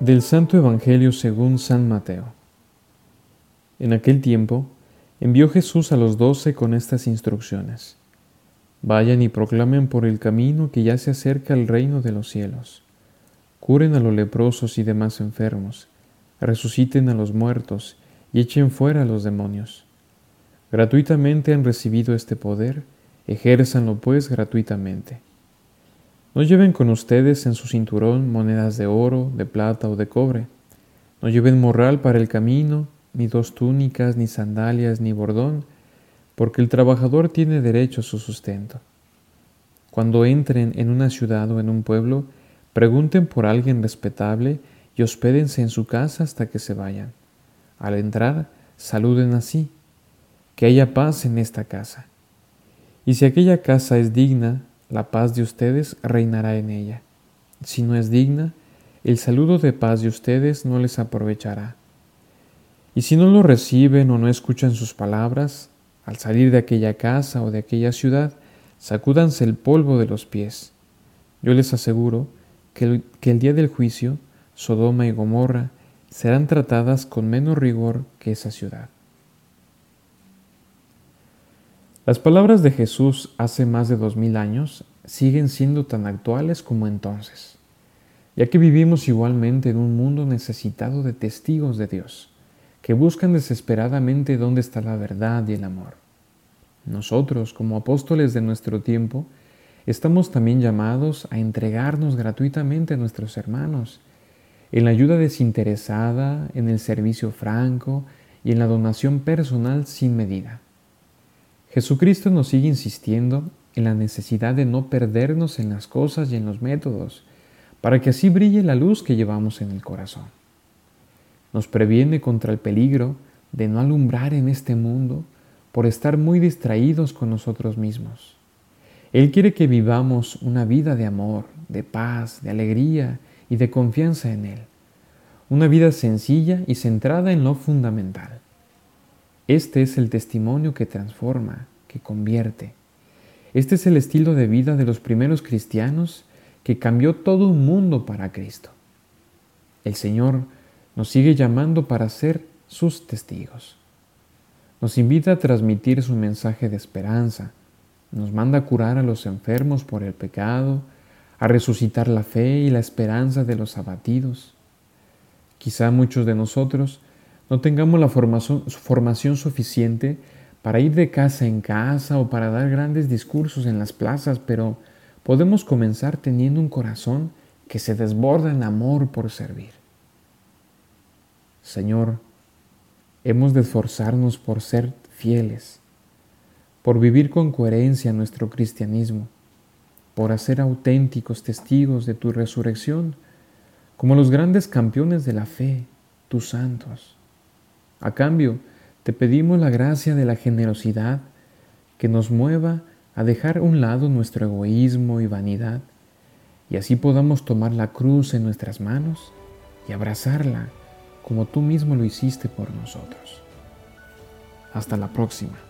Del Santo Evangelio según San Mateo. En aquel tiempo envió Jesús a los doce con estas instrucciones. Vayan y proclamen por el camino que ya se acerca el reino de los cielos. Curen a los leprosos y demás enfermos, resuciten a los muertos y echen fuera a los demonios. Gratuitamente han recibido este poder, ejérzanlo pues gratuitamente. No lleven con ustedes en su cinturón monedas de oro, de plata o de cobre. No lleven morral para el camino, ni dos túnicas, ni sandalias, ni bordón, porque el trabajador tiene derecho a su sustento. Cuando entren en una ciudad o en un pueblo, pregunten por alguien respetable y hospédense en su casa hasta que se vayan. Al entrar, saluden así, que haya paz en esta casa. Y si aquella casa es digna, la paz de ustedes reinará en ella. Si no es digna, el saludo de paz de ustedes no les aprovechará. Y si no lo reciben o no escuchan sus palabras, al salir de aquella casa o de aquella ciudad, sacúdanse el polvo de los pies. Yo les aseguro que el, que el día del juicio, Sodoma y Gomorra serán tratadas con menos rigor que esa ciudad. Las palabras de Jesús hace más de dos mil años siguen siendo tan actuales como entonces, ya que vivimos igualmente en un mundo necesitado de testigos de Dios, que buscan desesperadamente dónde está la verdad y el amor. Nosotros, como apóstoles de nuestro tiempo, estamos también llamados a entregarnos gratuitamente a nuestros hermanos, en la ayuda desinteresada, en el servicio franco y en la donación personal sin medida. Jesucristo nos sigue insistiendo en la necesidad de no perdernos en las cosas y en los métodos, para que así brille la luz que llevamos en el corazón. Nos previene contra el peligro de no alumbrar en este mundo por estar muy distraídos con nosotros mismos. Él quiere que vivamos una vida de amor, de paz, de alegría y de confianza en Él. Una vida sencilla y centrada en lo fundamental. Este es el testimonio que transforma, que convierte. Este es el estilo de vida de los primeros cristianos que cambió todo un mundo para Cristo. El Señor nos sigue llamando para ser sus testigos. Nos invita a transmitir su mensaje de esperanza, nos manda a curar a los enfermos por el pecado, a resucitar la fe y la esperanza de los abatidos. Quizá muchos de nosotros no tengamos la formación, suficiente para ir de casa en casa o para dar grandes discursos en las plazas, pero podemos comenzar teniendo un corazón que se desborda en amor por servir. Señor, hemos de esforzarnos por ser fieles, por vivir con coherencia nuestro cristianismo, por hacer auténticos testigos de tu resurrección, como los grandes campeones de la fe, tus santos. A cambio, te pedimos la gracia de la generosidad que nos mueva a dejar a un lado nuestro egoísmo y vanidad y así podamos tomar la cruz en nuestras manos y abrazarla como tú mismo lo hiciste por nosotros. Hasta la próxima.